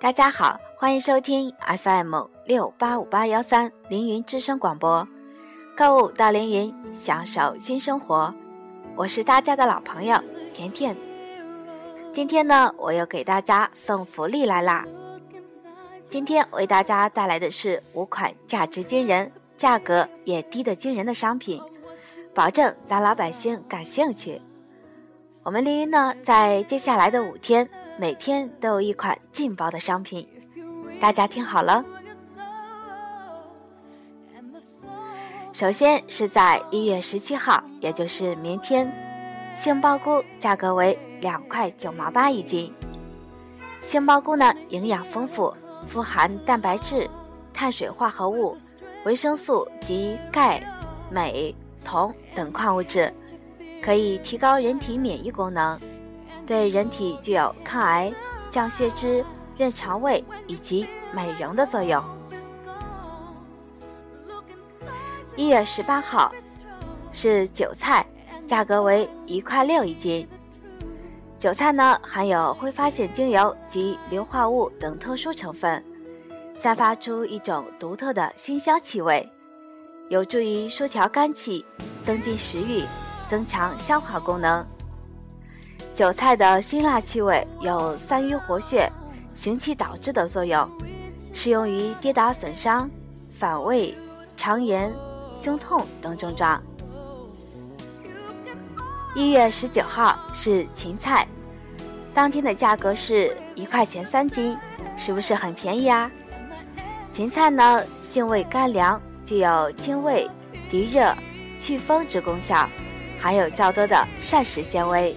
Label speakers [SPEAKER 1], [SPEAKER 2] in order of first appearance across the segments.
[SPEAKER 1] 大家好，欢迎收听 FM 六八五八幺三凌云之声广播，购物到凌云，享受新生活。我是大家的老朋友甜甜。今天呢，我又给大家送福利来啦！今天为大家带来的是五款价值惊人、价格也低得惊人的商品，保证咱老百姓感兴趣。我们凌云呢，在接下来的五天，每天都有一款劲爆的商品，大家听好了。首先是在一月十七号，也就是明天，杏鲍菇价格为两块九毛八一斤。杏鲍菇呢，营养丰富，富含蛋白质、碳水化合物、维生素及钙、镁、铜等矿物质。可以提高人体免疫功能，对人体具有抗癌、降血脂、润肠胃以及美容的作用。一月十八号是韭菜，价格为一块六一斤。韭菜呢含有挥发性精油及硫化物等特殊成分，散发出一种独特的辛香气味，有助于舒调肝气，增进食欲。增强消化功能。韭菜的辛辣气味有散瘀活血、行气导滞的作用，适用于跌打损伤、反胃、肠炎、胸痛等症状。一月十九号是芹菜，当天的价格是一块钱三斤，是不是很便宜啊？芹菜呢，性味甘凉，具有清胃、涤热、祛风之功效。含有较多的膳食纤维。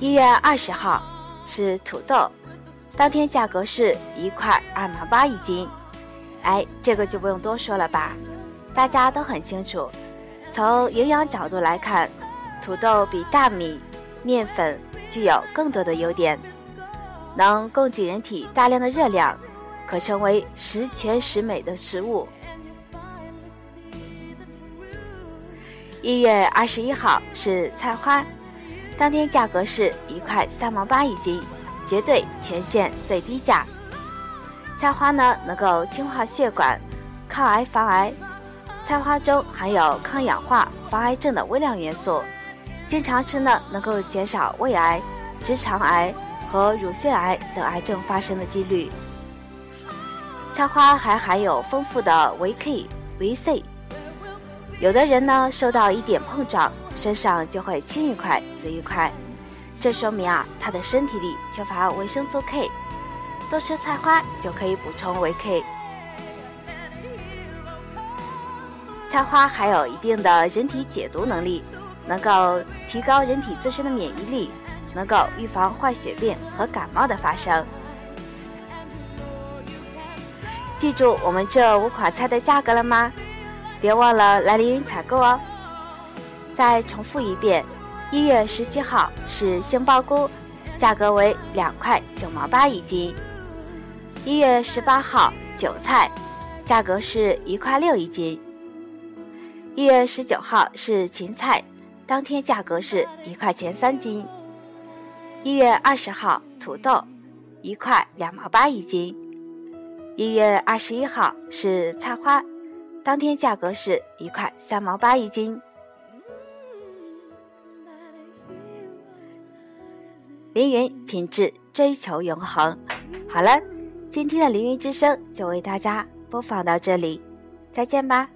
[SPEAKER 1] 一月二十号是土豆，当天价格是一块二毛八一斤。哎，这个就不用多说了吧，大家都很清楚。从营养角度来看，土豆比大米、面粉具有更多的优点，能供给人体大量的热量，可成为十全十美的食物。一月二十一号是菜花，当天价格是一块三毛八一斤，绝对全线最低价。菜花呢能够净化血管，抗癌防癌。菜花中含有抗氧化、防癌症的微量元素，经常吃呢能够减少胃癌、直肠癌和乳腺癌等癌症发生的几率。菜花还含有丰富的维 K、维 C。有的人呢，受到一点碰撞，身上就会青一块紫一块，这说明啊，他的身体里缺乏维生素 K，多吃菜花就可以补充维 K。菜花还有一定的人体解毒能力，能够提高人体自身的免疫力，能够预防坏血病和感冒的发生。记住我们这五款菜的价格了吗？别忘了来凌云采购哦！再重复一遍，一月十七号是杏鲍菇，价格为两块九毛八一斤；一月十八号韭菜，价格是一块六一斤；一月十九号是芹菜，当天价格是一块钱三斤；一月二十号土豆，一块两毛八一斤；一月二十一号是菜花。当天价格是一块三毛八一斤。凌云品质追求永恒。好了，今天的凌云之声就为大家播放到这里，再见吧。